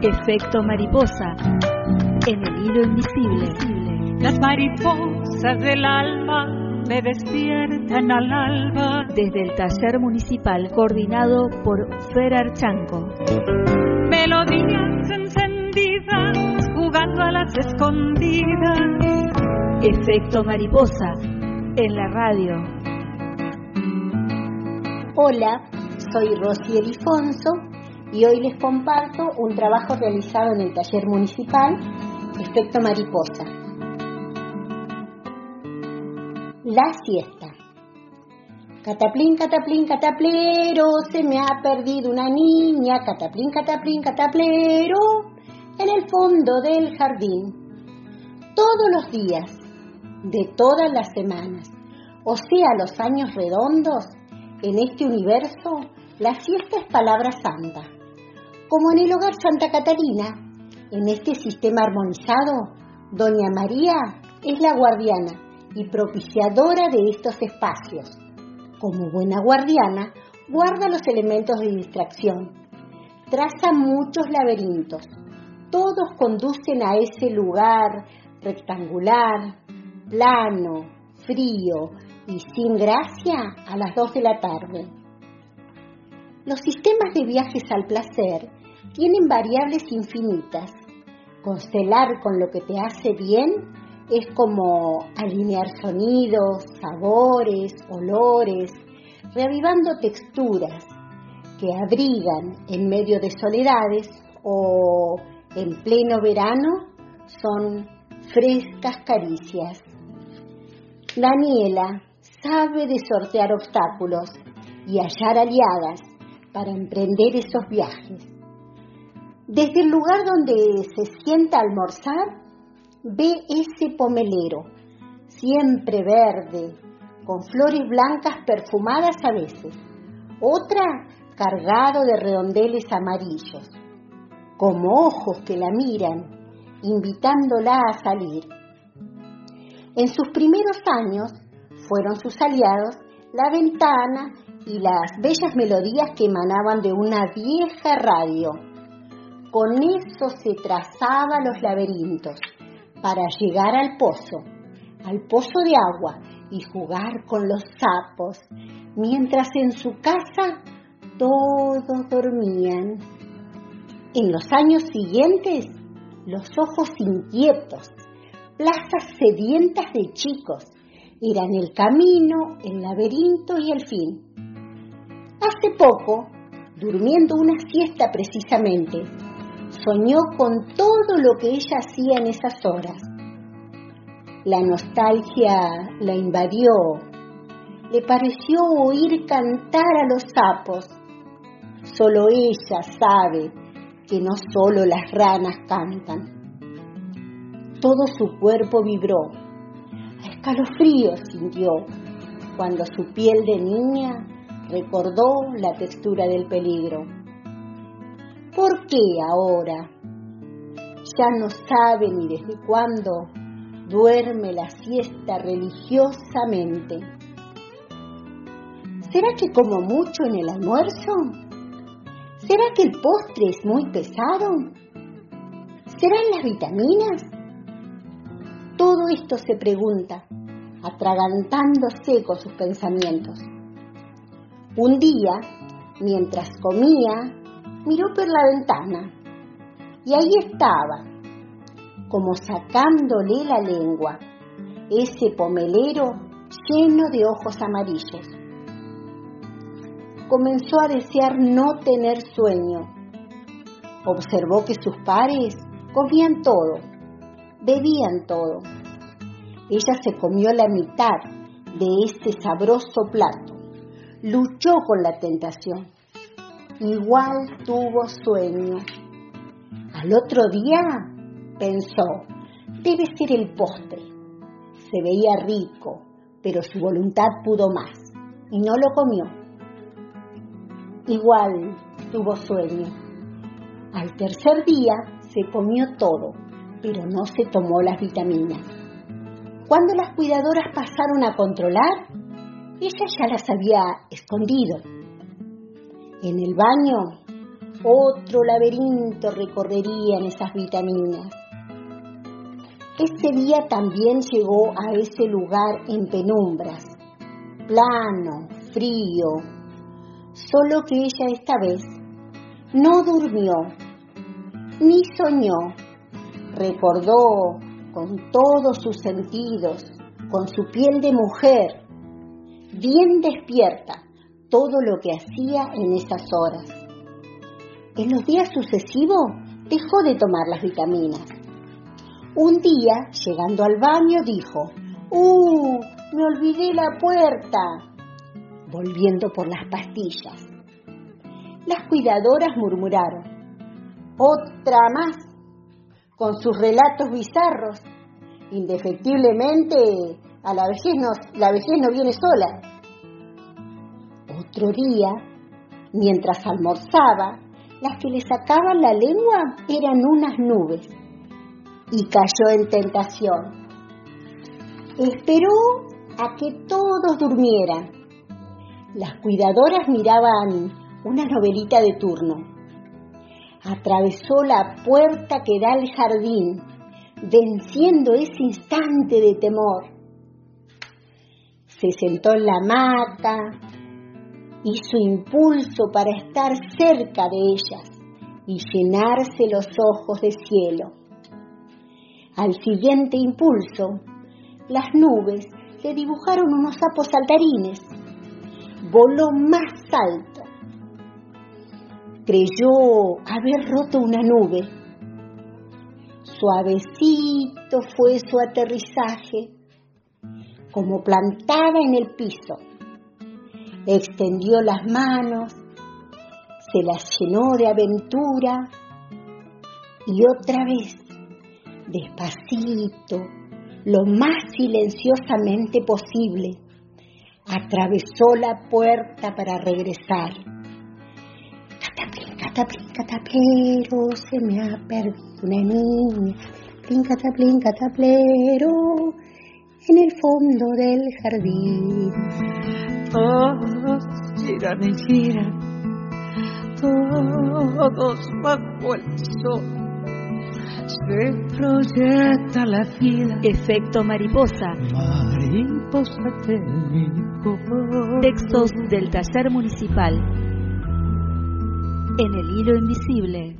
Efecto mariposa en el hilo invisible. Las mariposas del alma me despiertan al alba. Desde el taller municipal coordinado por Fer Archanco. Melodías encendidas jugando a las escondidas. Efecto mariposa en la radio. Hola, soy Rosy Elifonso y hoy les comparto un trabajo realizado en el taller municipal Efecto Mariposa. La siesta. Cataplín, cataplín, cataplero, se me ha perdido una niña, cataplín, cataplín, cataplero, en el fondo del jardín. Todos los días, de todas las semanas, o sea, los años redondos, en este universo, la siesta es palabra santa. Como en el hogar Santa Catarina, en este sistema armonizado, Doña María es la guardiana y propiciadora de estos espacios. Como buena guardiana, guarda los elementos de distracción. Traza muchos laberintos. Todos conducen a ese lugar rectangular, plano, frío y sin gracia a las dos de la tarde. Los sistemas de viajes al placer tienen variables infinitas. Constelar con lo que te hace bien es como alinear sonidos, sabores, olores, reavivando texturas que abrigan en medio de soledades o en pleno verano son frescas caricias. Daniela sabe de sortear obstáculos y hallar aliadas para emprender esos viajes. Desde el lugar donde se sienta a almorzar, ve ese pomelero, siempre verde, con flores blancas perfumadas a veces, otra cargado de redondeles amarillos, como ojos que la miran, invitándola a salir. En sus primeros años fueron sus aliados la ventana y las bellas melodías que emanaban de una vieja radio. Con eso se trazaba los laberintos para llegar al pozo, al pozo de agua y jugar con los sapos, mientras en su casa todos dormían. En los años siguientes, los ojos inquietos, plazas sedientas de chicos, eran el camino, el laberinto y el fin. Hace poco, durmiendo una siesta precisamente, soñó con todo lo que ella hacía en esas horas. La nostalgia la invadió. Le pareció oír cantar a los sapos. Solo ella sabe que no solo las ranas cantan. Todo su cuerpo vibró. Escalofríos sintió cuando su piel de niña recordó la textura del peligro. ¿Por qué ahora? Ya no sabe ni desde cuándo duerme la siesta religiosamente. ¿Será que como mucho en el almuerzo? ¿Será que el postre es muy pesado? ¿Serán las vitaminas? Todo esto se pregunta, atragantándose con sus pensamientos. Un día, mientras comía, miró por la ventana y ahí estaba, como sacándole la lengua, ese pomelero lleno de ojos amarillos. Comenzó a desear no tener sueño. Observó que sus pares comían todo, bebían todo. Ella se comió la mitad de este sabroso plato. Luchó con la tentación. Igual tuvo sueño. Al otro día pensó, debe ser el postre. Se veía rico, pero su voluntad pudo más y no lo comió. Igual tuvo sueño. Al tercer día se comió todo, pero no se tomó las vitaminas. Cuando las cuidadoras pasaron a controlar, ella ya las había escondido. En el baño otro laberinto recorrerían esas vitaminas. Ese día también llegó a ese lugar en penumbras, plano, frío, solo que ella esta vez no durmió, ni soñó, recordó con todos sus sentidos, con su piel de mujer, bien despierta, todo lo que hacía en esas horas. En los días sucesivos dejó de tomar las vitaminas. Un día, llegando al baño, dijo, ¡Uh! Me olvidé la puerta. Volviendo por las pastillas. Las cuidadoras murmuraron, otra más, con sus relatos bizarros. Indefectiblemente, a la vejez no, la vejez no viene sola. Otro día, mientras almorzaba, las que le sacaban la lengua eran unas nubes y cayó en tentación. Esperó a que todos durmieran. Las cuidadoras miraban una novelita de turno. Atravesó la puerta que da al jardín, venciendo ese instante de temor. Se sentó en la hamaca, hizo impulso para estar cerca de ellas y llenarse los ojos de cielo. Al siguiente impulso, las nubes le dibujaron unos sapos saltarines. Voló más alto. Creyó haber roto una nube. Suavecito fue su aterrizaje, como plantada en el piso. Extendió las manos, se las llenó de aventura y otra vez despacito, lo más silenciosamente posible, atravesó la puerta para regresar. Cataplín, cataplín, cataplero, se me ha perdido una niña. Cataplín, cataplín, cataplero, en el fondo del jardín. Todos giran y giran, todos bajo el sol se proyecta la vida. Efecto mariposa. Mariposa Textos del taller municipal. En el hilo invisible.